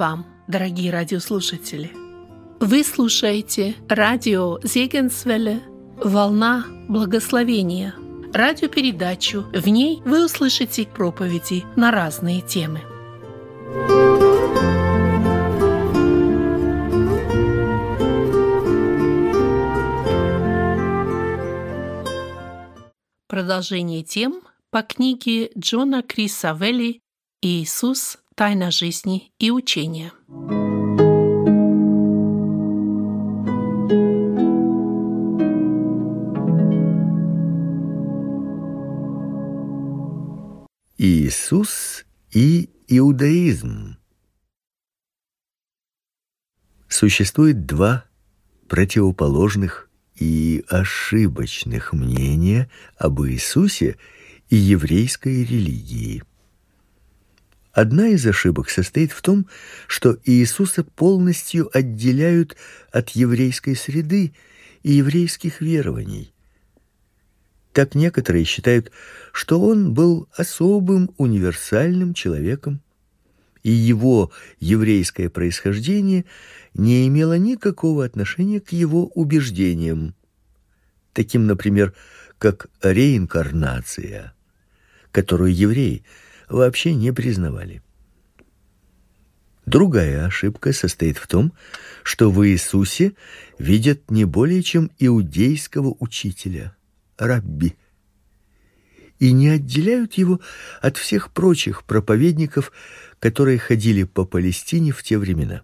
Вам, дорогие радиослушатели! Вы слушаете радио Зегенсвелле «Волна благословения» радиопередачу. В ней вы услышите проповеди на разные темы. Продолжение тем по книге Джона Криса Велли «Иисус. Тайна жизни и учения». Иисус и иудаизм. Существует два противоположных и ошибочных мнения об Иисусе и еврейской религии. Одна из ошибок состоит в том, что Иисуса полностью отделяют от еврейской среды и еврейских верований. Так некоторые считают, что он был особым универсальным человеком, и его еврейское происхождение не имело никакого отношения к его убеждениям, таким, например, как реинкарнация, которую евреи вообще не признавали. Другая ошибка состоит в том, что в Иисусе видят не более чем иудейского учителя – рабби и не отделяют его от всех прочих проповедников, которые ходили по Палестине в те времена.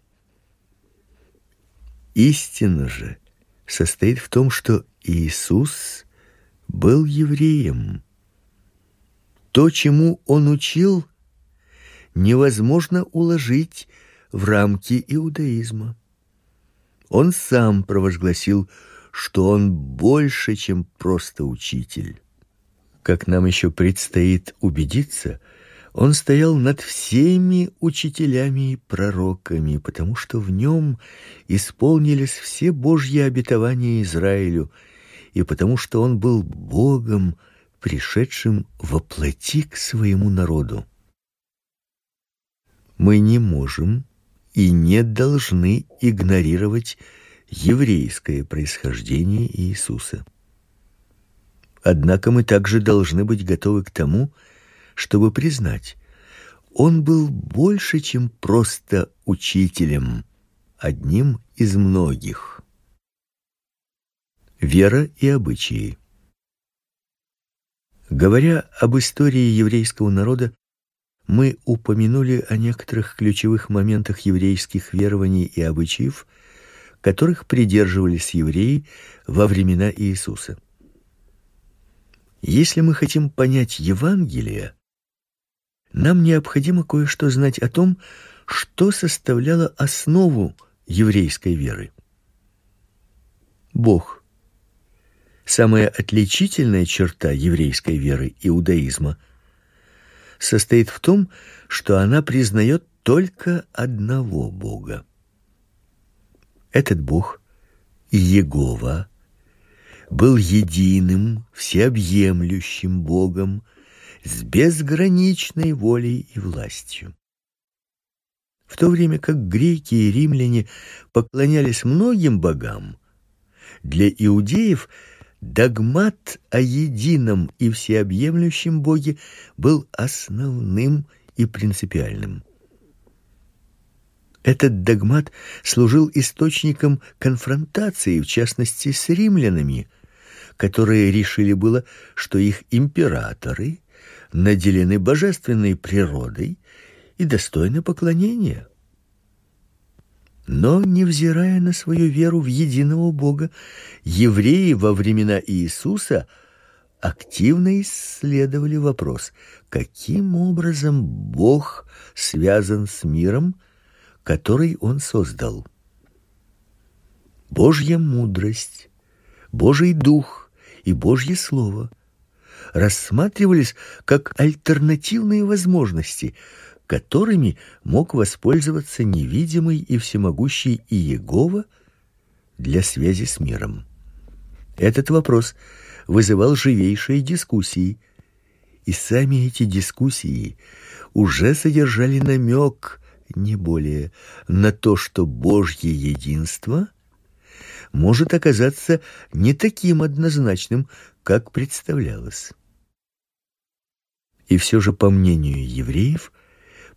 Истина же состоит в том, что Иисус был евреем. То, чему он учил, невозможно уложить в рамки иудаизма. Он сам провозгласил что он больше, чем просто учитель. Как нам еще предстоит убедиться, он стоял над всеми учителями и пророками, потому что в нем исполнились все Божьи обетования Израилю, и потому что он был Богом, пришедшим во плоти к своему народу. Мы не можем и не должны игнорировать еврейское происхождение Иисуса. Однако мы также должны быть готовы к тому, чтобы признать, он был больше, чем просто учителем, одним из многих. Вера и обычаи. Говоря об истории еврейского народа, мы упомянули о некоторых ключевых моментах еврейских верований и обычаев, которых придерживались евреи во времена Иисуса. Если мы хотим понять Евангелие, нам необходимо кое-что знать о том, что составляло основу еврейской веры. Бог. Самая отличительная черта еврейской веры иудаизма состоит в том, что она признает только одного Бога. Этот Бог, Иегова, был единым, всеобъемлющим Богом с безграничной волей и властью. В то время как греки и римляне поклонялись многим богам, для иудеев догмат о едином и всеобъемлющем Боге был основным и принципиальным. Этот догмат служил источником конфронтации, в частности, с римлянами, которые решили было, что их императоры наделены божественной природой и достойны поклонения. Но, невзирая на свою веру в единого Бога, евреи во времена Иисуса активно исследовали вопрос, каким образом Бог связан с миром который он создал. Божья мудрость, Божий дух и Божье слово рассматривались как альтернативные возможности, которыми мог воспользоваться невидимый и всемогущий Иегова для связи с миром. Этот вопрос вызывал живейшие дискуссии, и сами эти дискуссии уже содержали намек не более, на то, что Божье единство может оказаться не таким однозначным, как представлялось. И все же, по мнению евреев,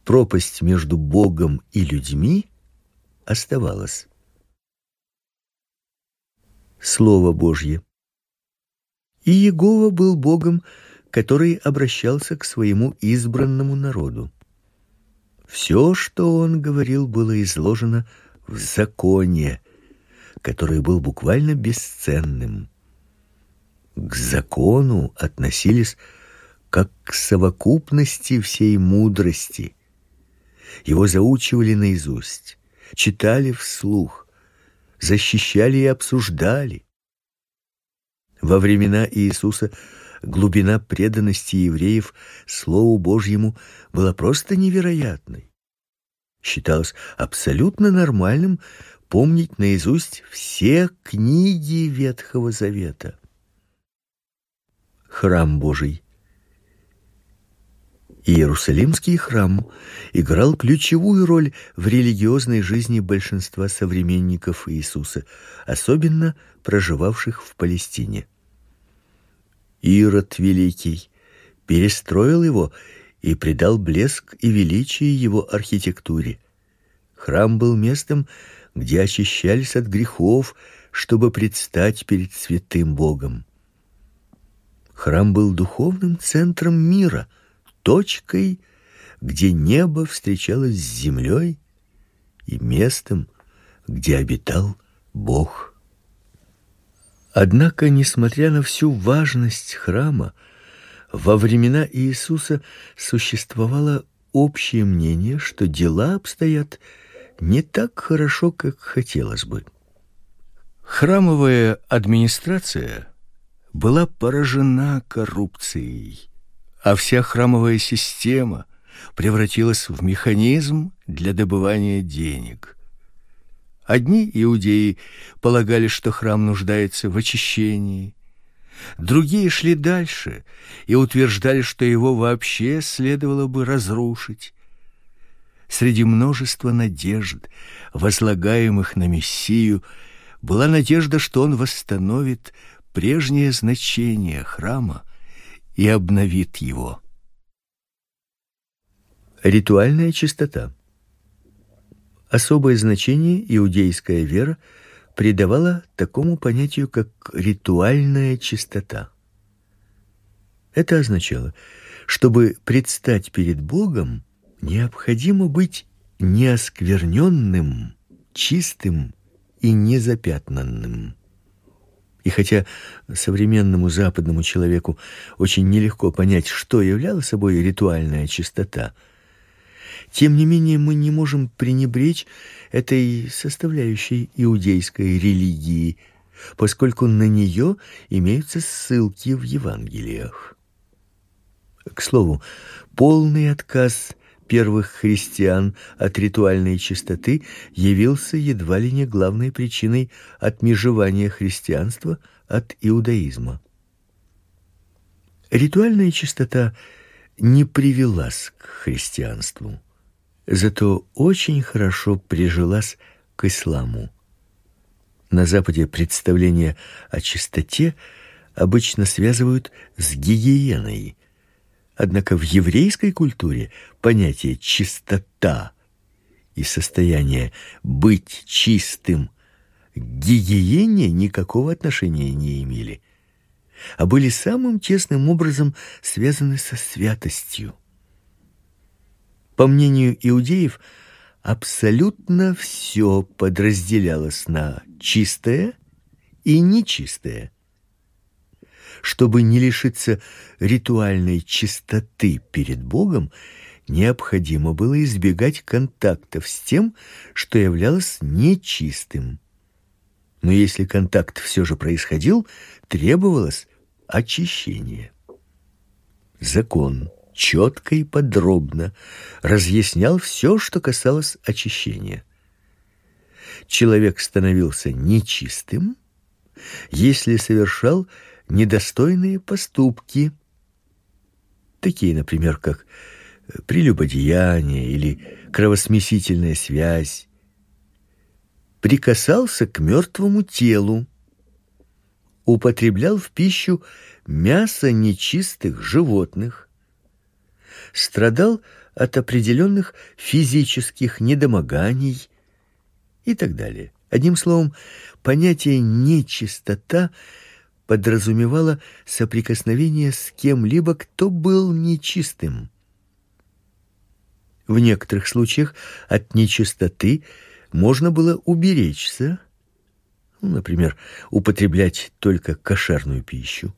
пропасть между Богом и людьми оставалась. Слово Божье. И Иегова был Богом, который обращался к своему избранному народу. Все, что он говорил, было изложено в законе, который был буквально бесценным. К закону относились как к совокупности всей мудрости. Его заучивали наизусть, читали вслух, защищали и обсуждали. Во времена Иисуса глубина преданности евреев слову Божьему была просто невероятной. Считалось абсолютно нормальным помнить наизусть все книги Ветхого Завета. Храм Божий Иерусалимский храм играл ключевую роль в религиозной жизни большинства современников Иисуса, особенно проживавших в Палестине. Ирод великий перестроил его и придал блеск и величие его архитектуре. Храм был местом, где очищались от грехов, чтобы предстать перед святым Богом. Храм был духовным центром мира — точкой, где небо встречалось с землей, и местом, где обитал Бог. Однако, несмотря на всю важность храма, во времена Иисуса существовало общее мнение, что дела обстоят не так хорошо, как хотелось бы. Храмовая администрация была поражена коррупцией а вся храмовая система превратилась в механизм для добывания денег. Одни иудеи полагали, что храм нуждается в очищении, другие шли дальше и утверждали, что его вообще следовало бы разрушить. Среди множества надежд, возлагаемых на Мессию, была надежда, что он восстановит прежнее значение храма и обновит его. Ритуальная чистота. Особое значение иудейская вера придавала такому понятию, как ритуальная чистота. Это означало, чтобы предстать перед Богом, необходимо быть неоскверненным, чистым и незапятнанным. И хотя современному западному человеку очень нелегко понять, что являла собой ритуальная чистота, тем не менее мы не можем пренебречь этой составляющей иудейской религии, поскольку на нее имеются ссылки в Евангелиях. К слову, полный отказ первых христиан от ритуальной чистоты явился едва ли не главной причиной отмежевания христианства от иудаизма. Ритуальная чистота не привелась к христианству, зато очень хорошо прижилась к исламу. На западе представление о чистоте обычно связывают с гигиеной, Однако в еврейской культуре понятие чистота и состояние быть чистым гигиене никакого отношения не имели, а были самым тесным образом связаны со святостью. По мнению иудеев, абсолютно все подразделялось на чистое и нечистое чтобы не лишиться ритуальной чистоты перед Богом, необходимо было избегать контактов с тем, что являлось нечистым. Но если контакт все же происходил, требовалось очищение. Закон четко и подробно разъяснял все, что касалось очищения. Человек становился нечистым, если совершал недостойные поступки, такие, например, как прелюбодеяние или кровосмесительная связь, прикасался к мертвому телу, употреблял в пищу мясо нечистых животных, страдал от определенных физических недомоганий и так далее. Одним словом, понятие нечистота подразумевало соприкосновение с кем-либо, кто был нечистым. В некоторых случаях от нечистоты можно было уберечься, ну, например, употреблять только кошерную пищу.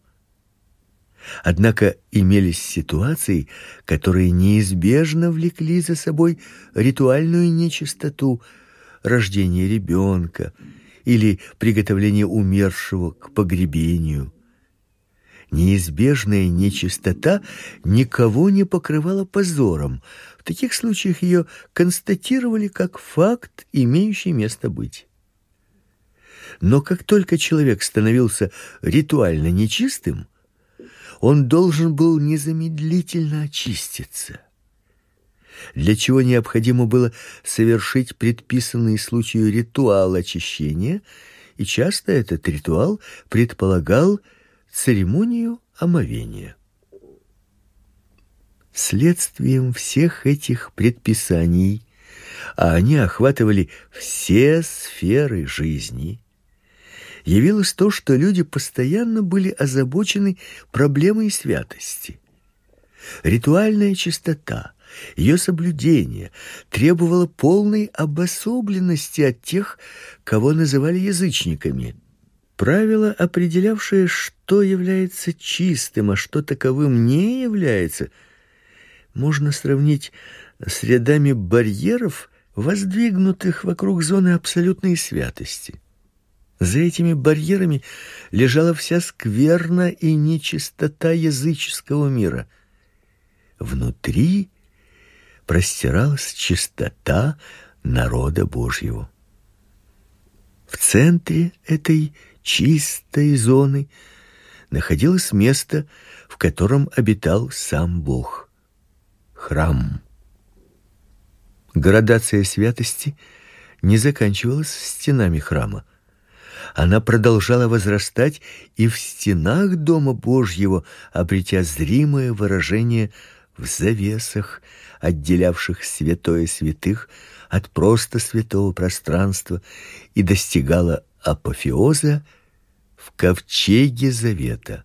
Однако имелись ситуации, которые неизбежно влекли за собой ритуальную нечистоту, рождение ребенка или приготовление умершего к погребению. Неизбежная нечистота никого не покрывала позором. В таких случаях ее констатировали как факт, имеющий место быть. Но как только человек становился ритуально нечистым, он должен был незамедлительно очиститься. Для чего необходимо было совершить предписанный случаю ритуал очищения, и часто этот ритуал предполагал церемонию омовения. Следствием всех этих предписаний, а они охватывали все сферы жизни, явилось то, что люди постоянно были озабочены проблемой святости. Ритуальная чистота, ее соблюдение требовало полной обособленности от тех, кого называли язычниками. Правило, определявшее, что является чистым, а что таковым не является, можно сравнить с рядами барьеров, воздвигнутых вокруг зоны абсолютной святости. За этими барьерами лежала вся скверна и нечистота языческого мира. Внутри простиралась чистота народа Божьего. В центре этой чистой зоны находилось место, в котором обитал сам Бог храм. Градация святости не заканчивалась стенами храма она продолжала возрастать и в стенах дома Божьего, обретя зримое выражение в завесах, отделявших святое святых от просто святого пространства, и достигала апофеоза в ковчеге завета.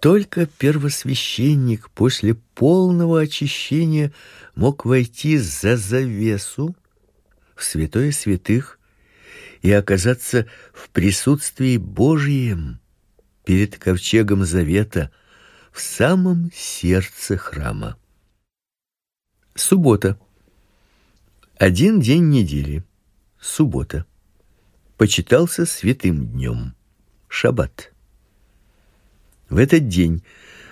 Только первосвященник после полного очищения мог войти за завесу в святое святых и оказаться в присутствии Божьем перед ковчегом завета в самом сердце храма. Суббота. Один день недели. Суббота. Почитался святым днем. Шаббат. В этот день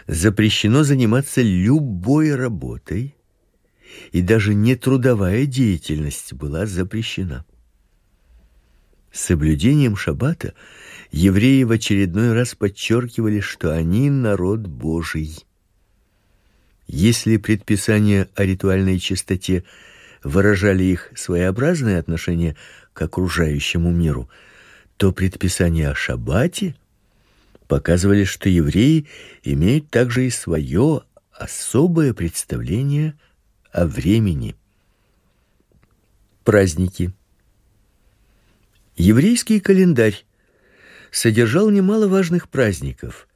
запрещено заниматься любой работой, и даже нетрудовая деятельность была запрещена соблюдением шаббата евреи в очередной раз подчеркивали, что они народ Божий. Если предписания о ритуальной чистоте выражали их своеобразное отношение к окружающему миру, то предписания о шаббате показывали, что евреи имеют также и свое особое представление о времени. Праздники Еврейский календарь содержал немало важных праздников,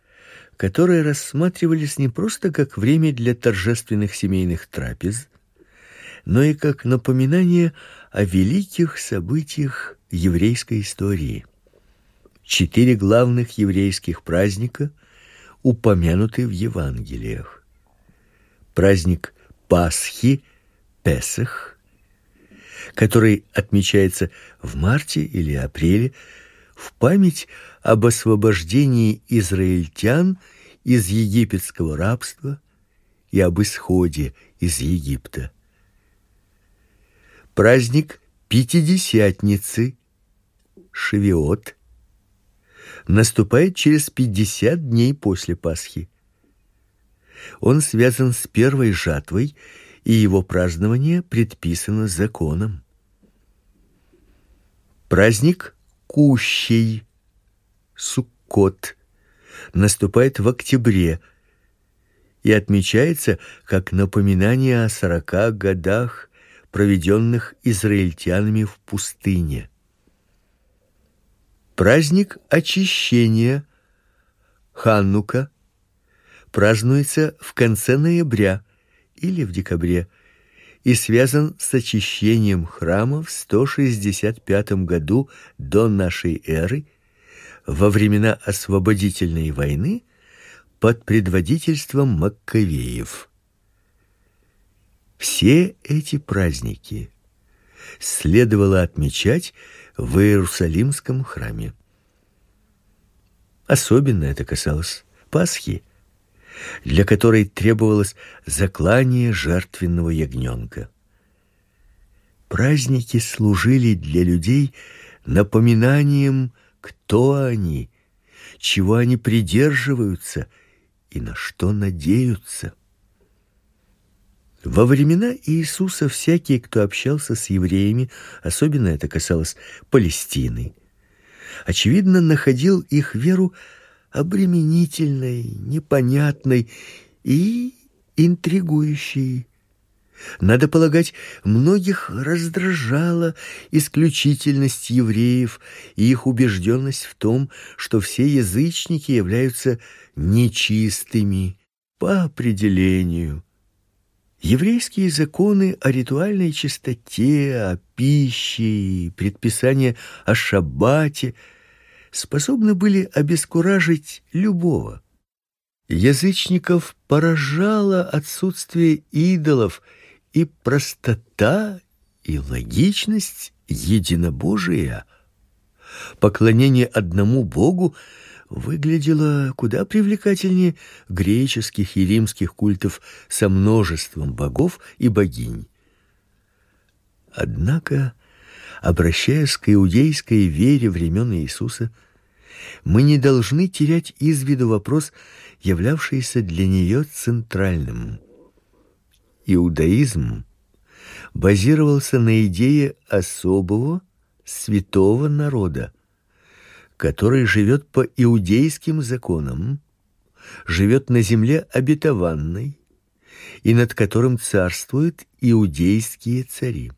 которые рассматривались не просто как время для торжественных семейных трапез, но и как напоминание о великих событиях еврейской истории. Четыре главных еврейских праздника упомянуты в Евангелиях. Праздник Пасхи, Песах, который отмечается в марте или апреле в память об освобождении израильтян из египетского рабства и об исходе из Египта. Праздник Пятидесятницы, Шевиот, наступает через пятьдесят дней после Пасхи. Он связан с первой жатвой, и его празднование предписано законом. Праздник Кущей, Суккот, наступает в октябре. И отмечается как напоминание о сорока годах, проведенных израильтянами в пустыне. Праздник очищения. Ханнука празднуется в конце ноября или в декабре и связан с очищением храма в 165 году до нашей эры во времена освободительной войны под предводительством Маккавеев. Все эти праздники следовало отмечать в Иерусалимском храме. Особенно это касалось Пасхи, для которой требовалось заклание жертвенного ягненка. Праздники служили для людей напоминанием, кто они, чего они придерживаются и на что надеются. Во времена Иисуса всякий, кто общался с евреями, особенно это касалось Палестины, очевидно, находил их веру обременительной, непонятной и интригующей. Надо полагать, многих раздражала исключительность евреев и их убежденность в том, что все язычники являются нечистыми по определению. Еврейские законы о ритуальной чистоте, о пище и предписания о шаббате способны были обескуражить любого. Язычников поражало отсутствие идолов и простота и логичность единобожия. Поклонение одному Богу выглядело куда привлекательнее греческих и римских культов со множеством богов и богинь. Однако, обращаясь к иудейской вере времен Иисуса, мы не должны терять из виду вопрос, являвшийся для нее центральным. Иудаизм базировался на идее особого святого народа, который живет по иудейским законам, живет на земле обетованной и над которым царствуют иудейские цари.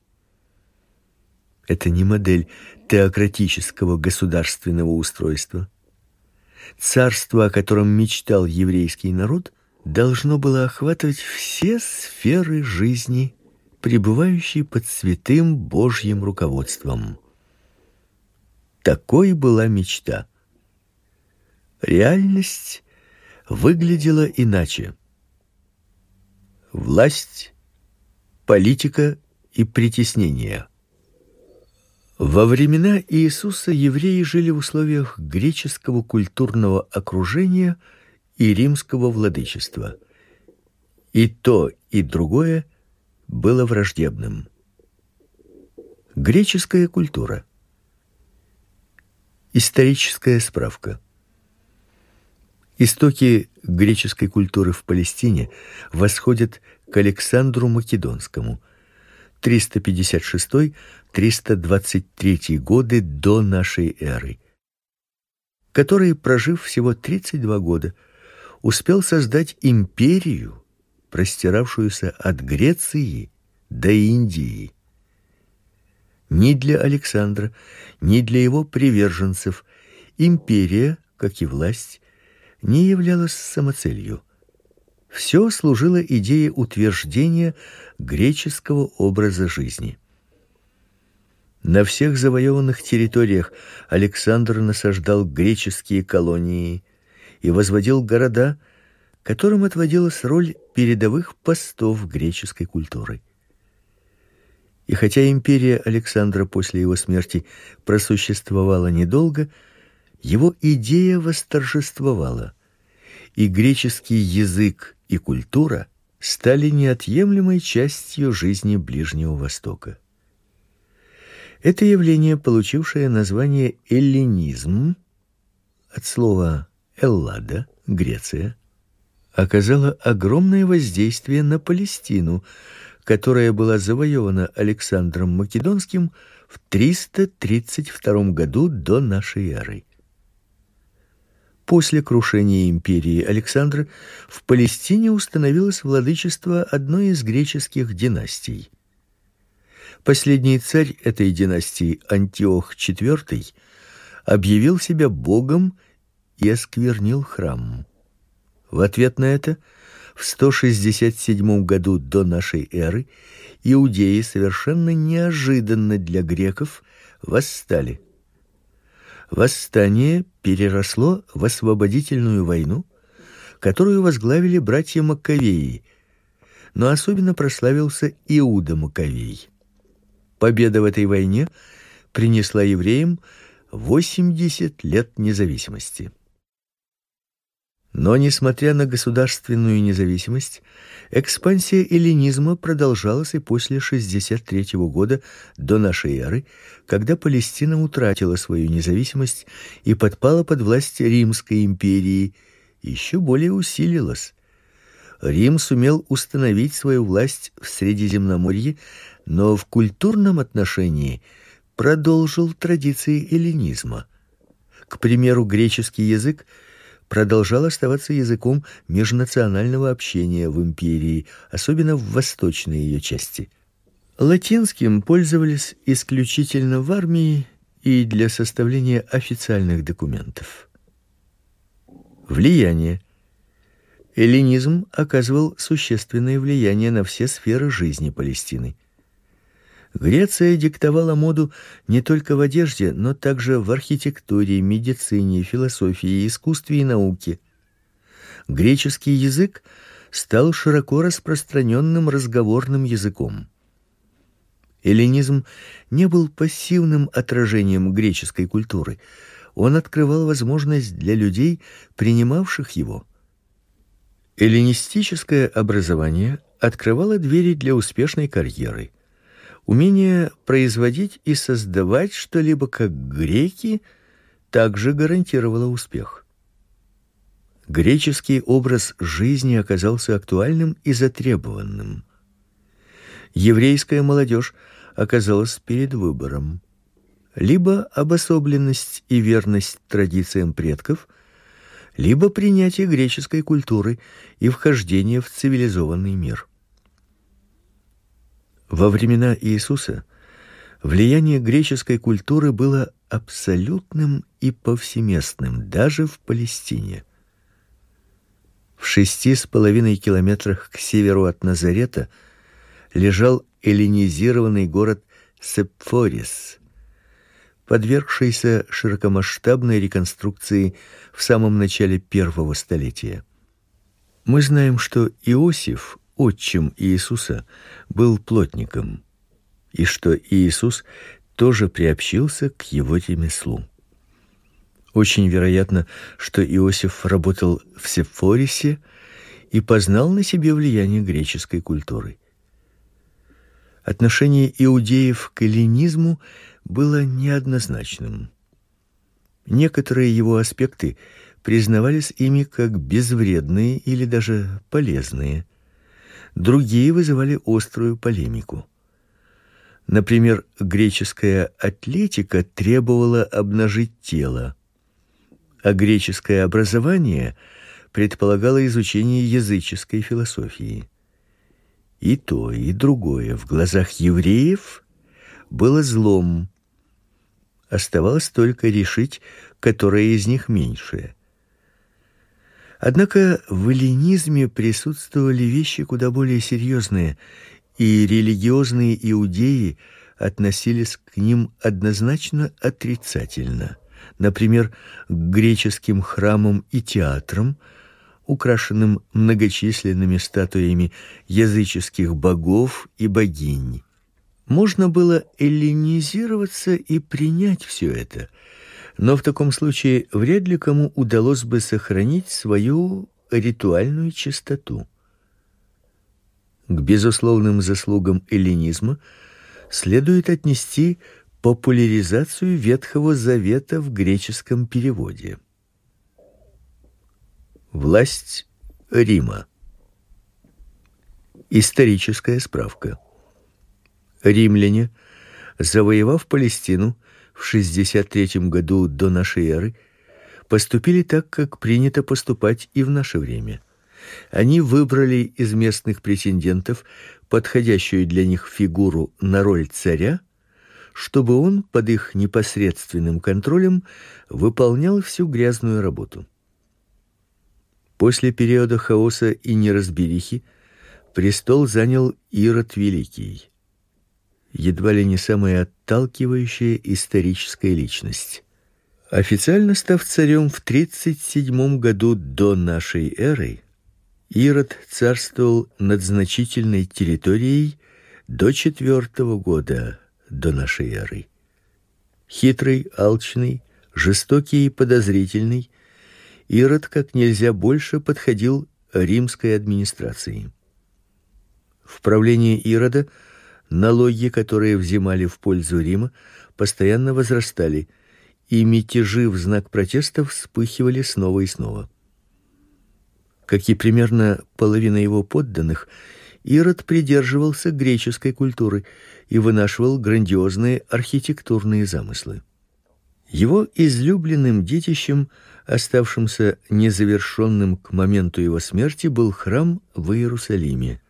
Это не модель теократического государственного устройства. Царство, о котором мечтал еврейский народ, должно было охватывать все сферы жизни, пребывающие под святым Божьим руководством. Такой была мечта. Реальность выглядела иначе. Власть, политика и притеснение. Во времена Иисуса евреи жили в условиях греческого культурного окружения и римского владычества. И то, и другое было враждебным. Греческая культура Историческая справка. Истоки греческой культуры в Палестине восходят к Александру Македонскому 356-323 годы до нашей эры, который, прожив всего 32 года, успел создать империю, простиравшуюся от Греции до Индии. Ни для Александра, ни для его приверженцев империя, как и власть, не являлась самоцелью. Все служило идее утверждения греческого образа жизни. На всех завоеванных территориях Александр насаждал греческие колонии и возводил города, которым отводилась роль передовых постов греческой культуры. И хотя империя Александра после его смерти просуществовала недолго, его идея восторжествовала, и греческий язык и культура стали неотъемлемой частью жизни Ближнего Востока. Это явление, получившее название эллинизм от слова эллада, Греция, оказала огромное воздействие на Палестину, которая была завоевана Александром Македонским в 332 году до нашей эры. После крушения империи Александра в Палестине установилось владычество одной из греческих династий. Последний царь этой династии, Антиох IV, объявил себя богом и осквернил храм. В ответ на это в 167 году до нашей эры иудеи совершенно неожиданно для греков восстали. Восстание переросло в освободительную войну, которую возглавили братья Маккавеи, но особенно прославился Иуда Маккавей. Победа в этой войне принесла евреям 80 лет независимости. Но несмотря на государственную независимость, экспансия эллинизма продолжалась и после 63 года до нашей эры, когда Палестина утратила свою независимость и подпала под власть Римской империи, еще более усилилась. Рим сумел установить свою власть в Средиземноморье, но в культурном отношении продолжил традиции эллинизма. К примеру, греческий язык продолжал оставаться языком межнационального общения в империи, особенно в восточной ее части. Латинским пользовались исключительно в армии и для составления официальных документов. Влияние Эллинизм оказывал существенное влияние на все сферы жизни Палестины. Греция диктовала моду не только в одежде, но также в архитектуре, медицине, философии, искусстве и науке. Греческий язык стал широко распространенным разговорным языком. Эллинизм не был пассивным отражением греческой культуры. Он открывал возможность для людей, принимавших его. Эллинистическое образование открывало двери для успешной карьеры. Умение производить и создавать что-либо как греки также гарантировало успех. Греческий образ жизни оказался актуальным и затребованным. Еврейская молодежь оказалась перед выбором: либо обособленность и верность традициям предков, либо принятие греческой культуры и вхождение в цивилизованный мир. Во времена Иисуса влияние греческой культуры было абсолютным и повсеместным даже в Палестине. В шести с половиной километрах к северу от Назарета лежал эллинизированный город Сепфорис, подвергшийся широкомасштабной реконструкции в самом начале первого столетия. Мы знаем, что Иосиф отчим Иисуса, был плотником, и что Иисус тоже приобщился к его ремеслу. Очень вероятно, что Иосиф работал в Сефорисе и познал на себе влияние греческой культуры. Отношение иудеев к эллинизму было неоднозначным. Некоторые его аспекты признавались ими как безвредные или даже полезные другие вызывали острую полемику. Например, греческая атлетика требовала обнажить тело, а греческое образование предполагало изучение языческой философии. И то, и другое в глазах евреев было злом. Оставалось только решить, которое из них меньшее. Однако в эллинизме присутствовали вещи куда более серьезные, и религиозные иудеи относились к ним однозначно отрицательно. Например, к греческим храмам и театрам, украшенным многочисленными статуями языческих богов и богинь. Можно было эллинизироваться и принять все это – но в таком случае вряд ли кому удалось бы сохранить свою ритуальную чистоту. К безусловным заслугам эллинизма следует отнести популяризацию Ветхого Завета в греческом переводе. Власть Рима. Историческая справка. Римляне, завоевав Палестину в 63 году до нашей эры, поступили так, как принято поступать и в наше время. Они выбрали из местных претендентов подходящую для них фигуру на роль царя, чтобы он под их непосредственным контролем выполнял всю грязную работу. После периода хаоса и неразберихи престол занял Ирод Великий. Едва ли не самая отталкивающая историческая личность. Официально став царем в 37 году до нашей эры, Ирод царствовал над значительной территорией до четвертого года до нашей эры. Хитрый, алчный, жестокий и подозрительный, Ирод как нельзя больше подходил римской администрации. В правлении Ирода налоги, которые взимали в пользу Рима, постоянно возрастали, и мятежи в знак протеста вспыхивали снова и снова. Как и примерно половина его подданных, Ирод придерживался греческой культуры и вынашивал грандиозные архитектурные замыслы. Его излюбленным детищем, оставшимся незавершенным к моменту его смерти, был храм в Иерусалиме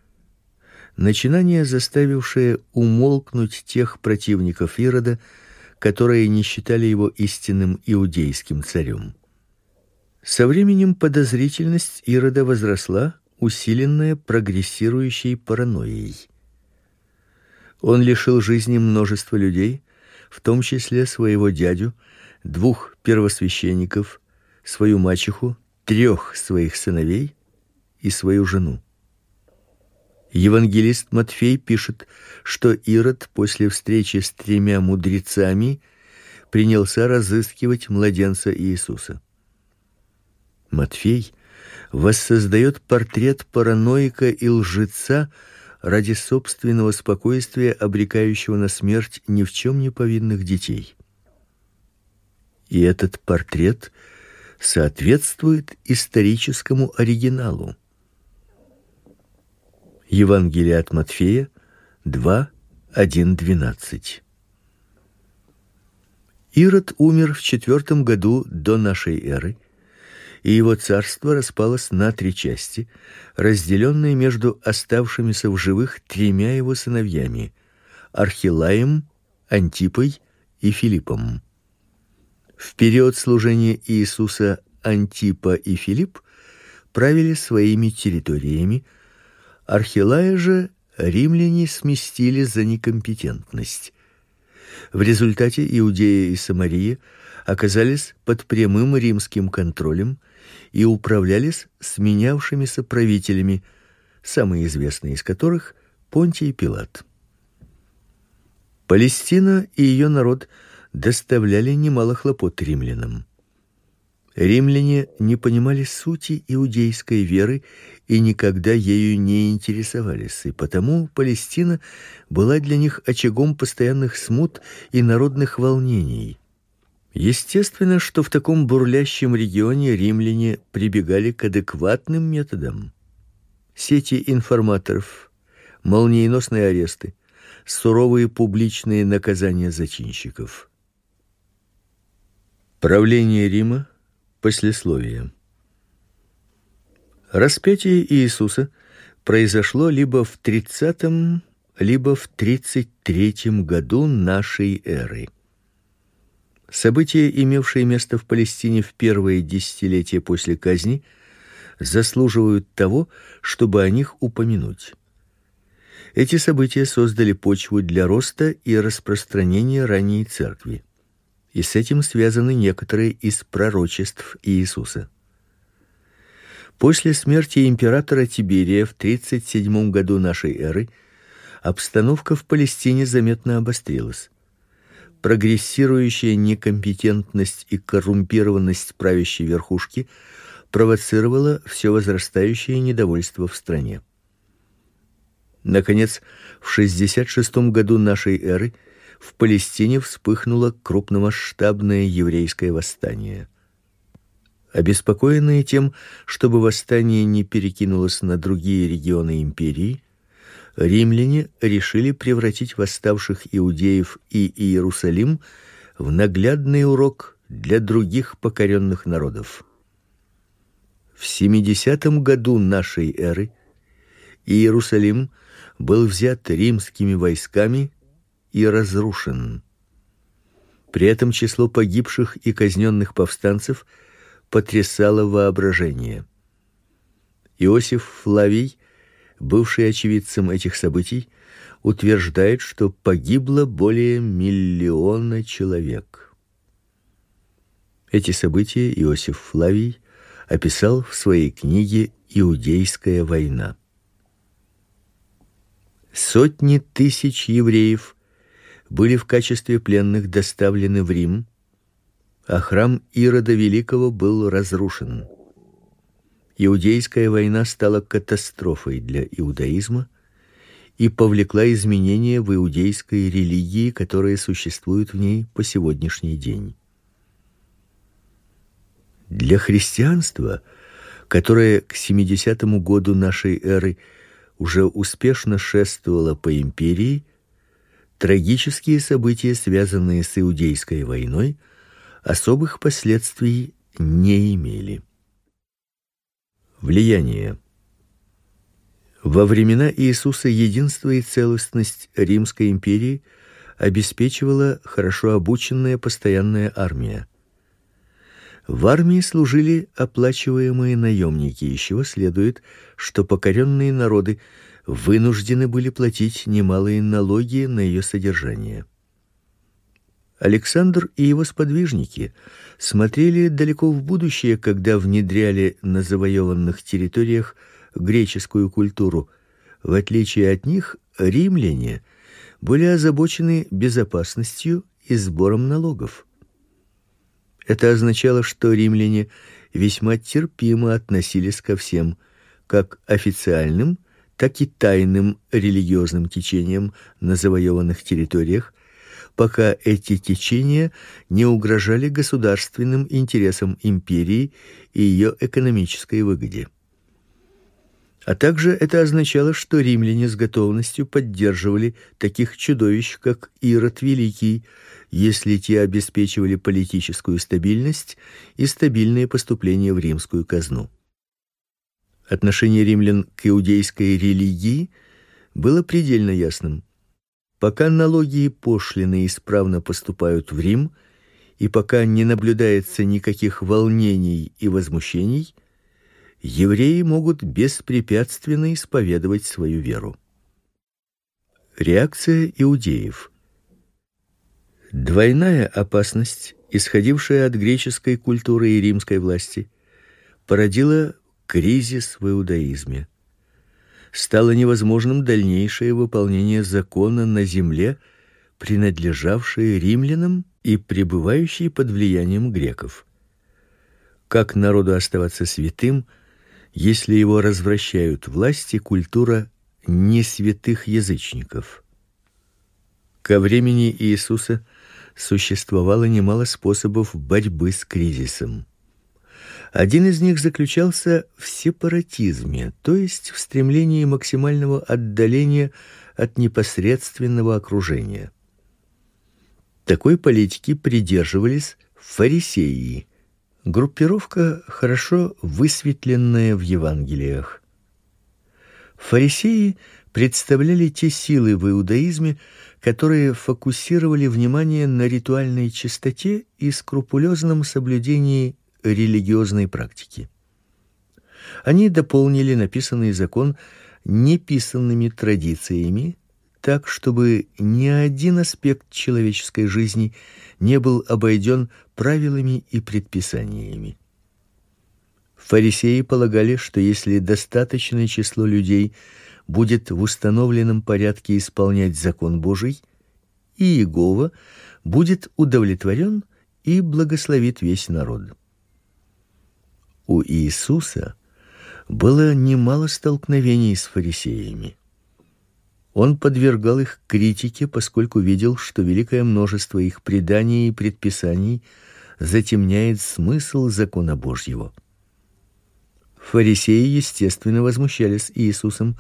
начинание, заставившее умолкнуть тех противников Ирода, которые не считали его истинным иудейским царем. Со временем подозрительность Ирода возросла, усиленная прогрессирующей паранойей. Он лишил жизни множество людей, в том числе своего дядю, двух первосвященников, свою мачеху, трех своих сыновей и свою жену. Евангелист Матфей пишет, что Ирод после встречи с тремя мудрецами принялся разыскивать младенца Иисуса. Матфей воссоздает портрет параноика и лжеца ради собственного спокойствия, обрекающего на смерть ни в чем не повинных детей. И этот портрет соответствует историческому оригиналу. Евангелие от Матфея 2:1-12. Ирод умер в четвертом году до нашей эры, и его царство распалось на три части, разделенные между оставшимися в живых тремя его сыновьями: Архилаем, Антипой и Филиппом. В период служения Иисуса Антипа и Филипп правили своими территориями, Архилая же римляне сместили за некомпетентность. В результате Иудея и Самария оказались под прямым римским контролем и управлялись сменявшимися правителями, самый известный из которых Понтий Пилат. Палестина и ее народ доставляли немало хлопот римлянам. Римляне не понимали сути иудейской веры и никогда ею не интересовались, и потому Палестина была для них очагом постоянных смут и народных волнений. Естественно, что в таком бурлящем регионе римляне прибегали к адекватным методам. Сети информаторов, молниеносные аресты, суровые публичные наказания зачинщиков. Правление Рима Послесловие. Распятие Иисуса произошло либо в 30 либо в 33 году нашей эры. События, имевшие место в Палестине в первые десятилетия после казни, заслуживают того, чтобы о них упомянуть. Эти события создали почву для роста и распространения ранней церкви и с этим связаны некоторые из пророчеств Иисуса. После смерти императора Тиберия в 37 году нашей эры обстановка в Палестине заметно обострилась. Прогрессирующая некомпетентность и коррумпированность правящей верхушки провоцировала все возрастающее недовольство в стране. Наконец, в 66 году нашей эры в Палестине вспыхнуло крупномасштабное еврейское восстание. Обеспокоенные тем, чтобы восстание не перекинулось на другие регионы империи, римляне решили превратить восставших иудеев и Иерусалим в наглядный урок для других покоренных народов. В 70 году нашей эры Иерусалим был взят римскими войсками и разрушен. При этом число погибших и казненных повстанцев потрясало воображение. Иосиф Флавий, бывший очевидцем этих событий, утверждает, что погибло более миллиона человек. Эти события Иосиф Флавий описал в своей книге Иудейская война. Сотни тысяч евреев были в качестве пленных доставлены в Рим, а храм Ирода Великого был разрушен. Иудейская война стала катастрофой для иудаизма и повлекла изменения в иудейской религии, которые существуют в ней по сегодняшний день. Для христианства, которое к 70 году нашей эры уже успешно шествовало по империи, трагические события, связанные с иудейской войной, особых последствий не имели. Влияние во времена Иисуса единство и целостность Римской империи обеспечивала хорошо обученная постоянная армия. В армии служили оплачиваемые наемники, из чего следует, что покоренные народы вынуждены были платить немалые налоги на ее содержание. Александр и его сподвижники смотрели далеко в будущее, когда внедряли на завоеванных территориях греческую культуру. В отличие от них, римляне были озабочены безопасностью и сбором налогов. Это означало, что римляне весьма терпимо относились ко всем, как официальным, так и тайным религиозным течениям на завоеванных территориях, пока эти течения не угрожали государственным интересам империи и ее экономической выгоде. А также это означало, что римляне с готовностью поддерживали таких чудовищ, как Ирод Великий, если те обеспечивали политическую стабильность и стабильные поступления в римскую казну. Отношение римлян к иудейской религии было предельно ясным. Пока налоги и пошлины исправно поступают в Рим, и пока не наблюдается никаких волнений и возмущений, евреи могут беспрепятственно исповедовать свою веру. Реакция иудеев Двойная опасность, исходившая от греческой культуры и римской власти, породила кризис в иудаизме. Стало невозможным дальнейшее выполнение закона на земле, принадлежавшей римлянам и пребывающей под влиянием греков. Как народу оставаться святым, если его развращают власти культура не святых язычников? Ко времени Иисуса существовало немало способов борьбы с кризисом. Один из них заключался в сепаратизме, то есть в стремлении максимального отдаления от непосредственного окружения. Такой политики придерживались фарисеи, группировка хорошо высветленная в Евангелиях. Фарисеи представляли те силы в иудаизме, которые фокусировали внимание на ритуальной чистоте и скрупулезном соблюдении религиозной практики. Они дополнили написанный закон неписанными традициями, так чтобы ни один аспект человеческой жизни не был обойден правилами и предписаниями. Фарисеи полагали, что если достаточное число людей будет в установленном порядке исполнять закон Божий, и Иегова будет удовлетворен и благословит весь народ. У Иисуса было немало столкновений с фарисеями. Он подвергал их критике, поскольку видел, что великое множество их преданий и предписаний затемняет смысл закона Божьего. Фарисеи, естественно, возмущались Иисусом,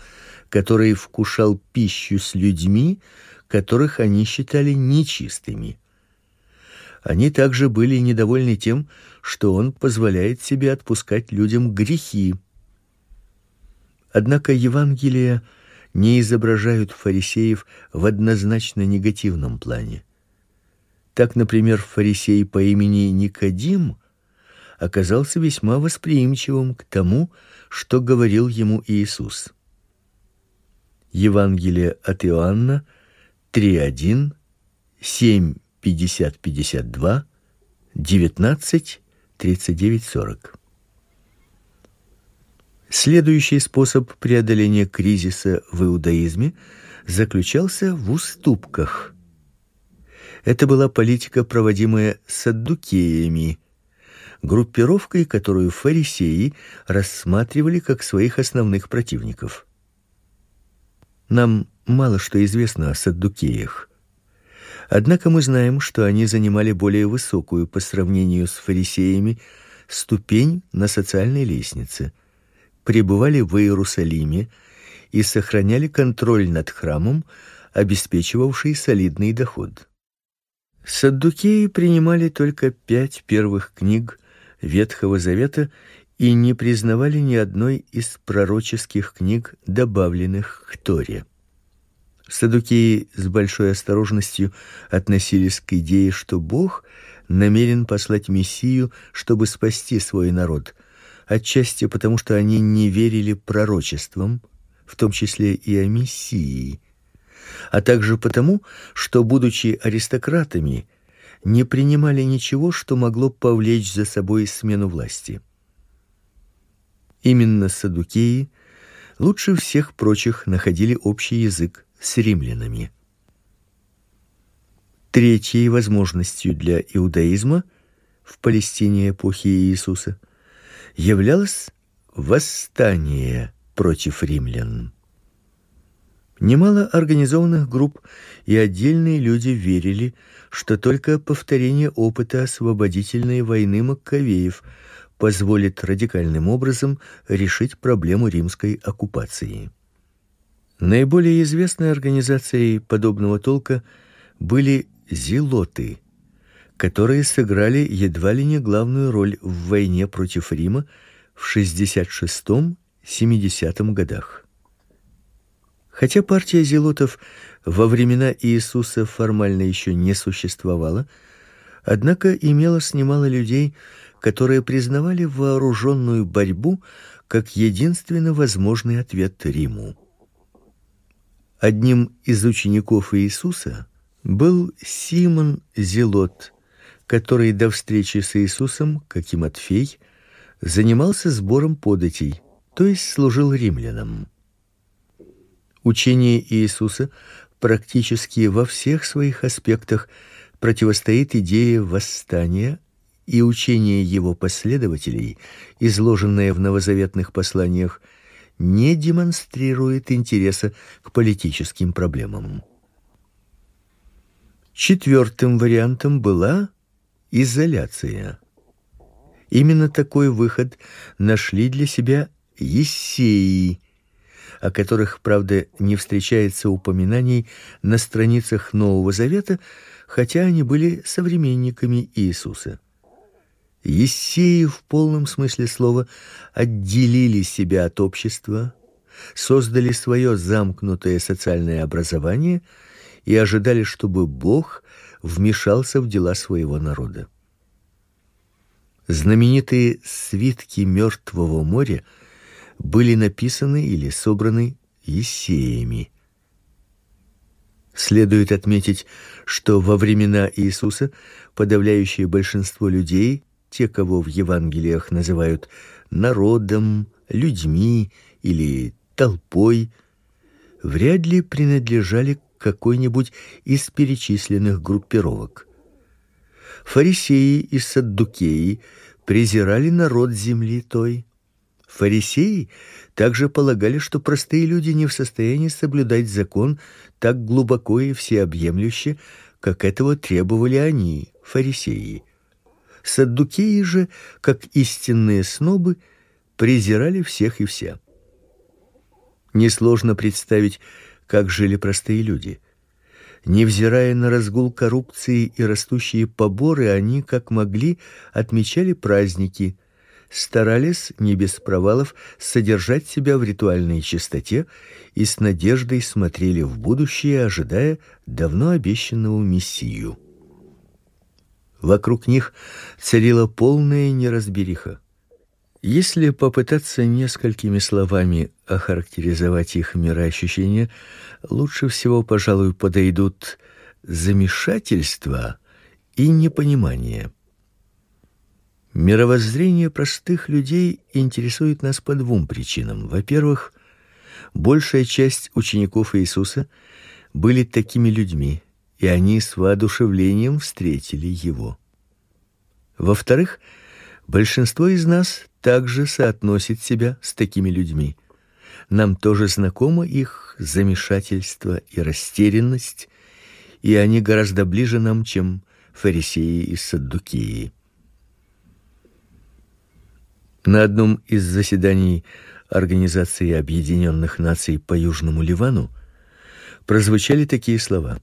который вкушал пищу с людьми, которых они считали нечистыми. Они также были недовольны тем, что он позволяет себе отпускать людям грехи. Однако Евангелие не изображают фарисеев в однозначно негативном плане. Так, например, фарисей по имени Никодим оказался весьма восприимчивым к тому, что говорил ему Иисус. Евангелие от Иоанна 3:1, 7 50-52, 19 39-40. Следующий способ преодоления кризиса в иудаизме заключался в уступках. Это была политика, проводимая саддукеями, группировкой, которую фарисеи рассматривали как своих основных противников. Нам мало что известно о саддукеях. Однако мы знаем, что они занимали более высокую по сравнению с фарисеями ступень на социальной лестнице, пребывали в Иерусалиме и сохраняли контроль над храмом, обеспечивавший солидный доход. Саддукеи принимали только пять первых книг Ветхого Завета и не признавали ни одной из пророческих книг, добавленных к Торе. Садукеи с большой осторожностью относились к идее, что Бог намерен послать мессию, чтобы спасти свой народ, отчасти потому, что они не верили пророчествам, в том числе и о мессии, а также потому, что будучи аристократами, не принимали ничего, что могло повлечь за собой смену власти. Именно садукеи лучше всех прочих находили общий язык с римлянами. Третьей возможностью для иудаизма в Палестине эпохи Иисуса являлось восстание против римлян. Немало организованных групп и отдельные люди верили, что только повторение опыта освободительной войны Маккавеев позволит радикальным образом решить проблему римской оккупации. Наиболее известной организацией подобного толка были зелоты, которые сыграли едва ли не главную роль в войне против Рима в 66-70 годах. Хотя партия зелотов во времена Иисуса формально еще не существовала, однако имелось немало людей, которые признавали вооруженную борьбу как единственно возможный ответ Риму. Одним из учеников Иисуса был Симон Зелот, который до встречи с Иисусом, как и Матфей, занимался сбором податей, то есть служил римлянам. Учение Иисуса практически во всех своих аспектах противостоит идее восстания, и учение его последователей, изложенное в новозаветных посланиях, не демонстрирует интереса к политическим проблемам. Четвертым вариантом была изоляция. Именно такой выход нашли для себя ессеи, о которых, правда, не встречается упоминаний на страницах Нового Завета, хотя они были современниками Иисуса. Ессеи в полном смысле слова отделили себя от общества, создали свое замкнутое социальное образование и ожидали, чтобы Бог вмешался в дела своего народа. Знаменитые свитки Мертвого моря были написаны или собраны Ессеями. Следует отметить, что во времена Иисуса подавляющее большинство людей те, кого в Евангелиях называют народом, людьми или толпой, вряд ли принадлежали к какой-нибудь из перечисленных группировок. Фарисеи и саддукеи презирали народ земли той. Фарисеи также полагали, что простые люди не в состоянии соблюдать закон так глубоко и всеобъемлюще, как этого требовали они, фарисеи. Саддукеи же, как истинные снобы, презирали всех и вся. Несложно представить, как жили простые люди. Невзирая на разгул коррупции и растущие поборы, они как могли отмечали праздники, старались не без провалов содержать себя в ритуальной чистоте и с надеждой смотрели в будущее, ожидая давно обещанного мессию. Вокруг них царила полная неразбериха. Если попытаться несколькими словами охарактеризовать их мироощущение, лучше всего, пожалуй, подойдут замешательство и непонимание. Мировоззрение простых людей интересует нас по двум причинам. Во-первых, большая часть учеников Иисуса были такими людьми, и они с воодушевлением встретили его. Во-вторых, большинство из нас также соотносит себя с такими людьми. Нам тоже знакомо их замешательство и растерянность, и они гораздо ближе нам, чем фарисеи и саддукеи. На одном из заседаний Организации Объединенных Наций по Южному Ливану прозвучали такие слова: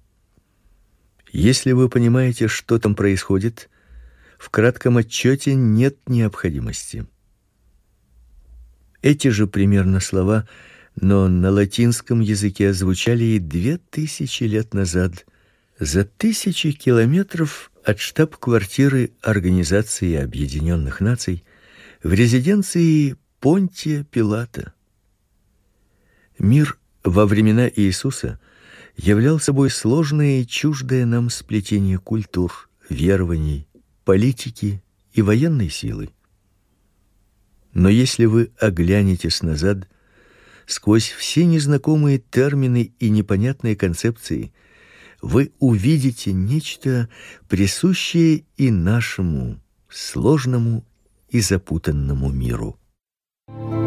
Если вы понимаете, что там происходит, в кратком отчете нет необходимости. Эти же примерно слова, но на латинском языке звучали и две тысячи лет назад, за тысячи километров от штаб-квартиры Организации Объединенных Наций в резиденции Понтия Пилата. Мир во времена Иисуса являл собой сложное и чуждое нам сплетение культур, верований, политики и военной силы. Но если вы оглянетесь назад, сквозь все незнакомые термины и непонятные концепции, вы увидите нечто присущее и нашему сложному и запутанному миру. Вы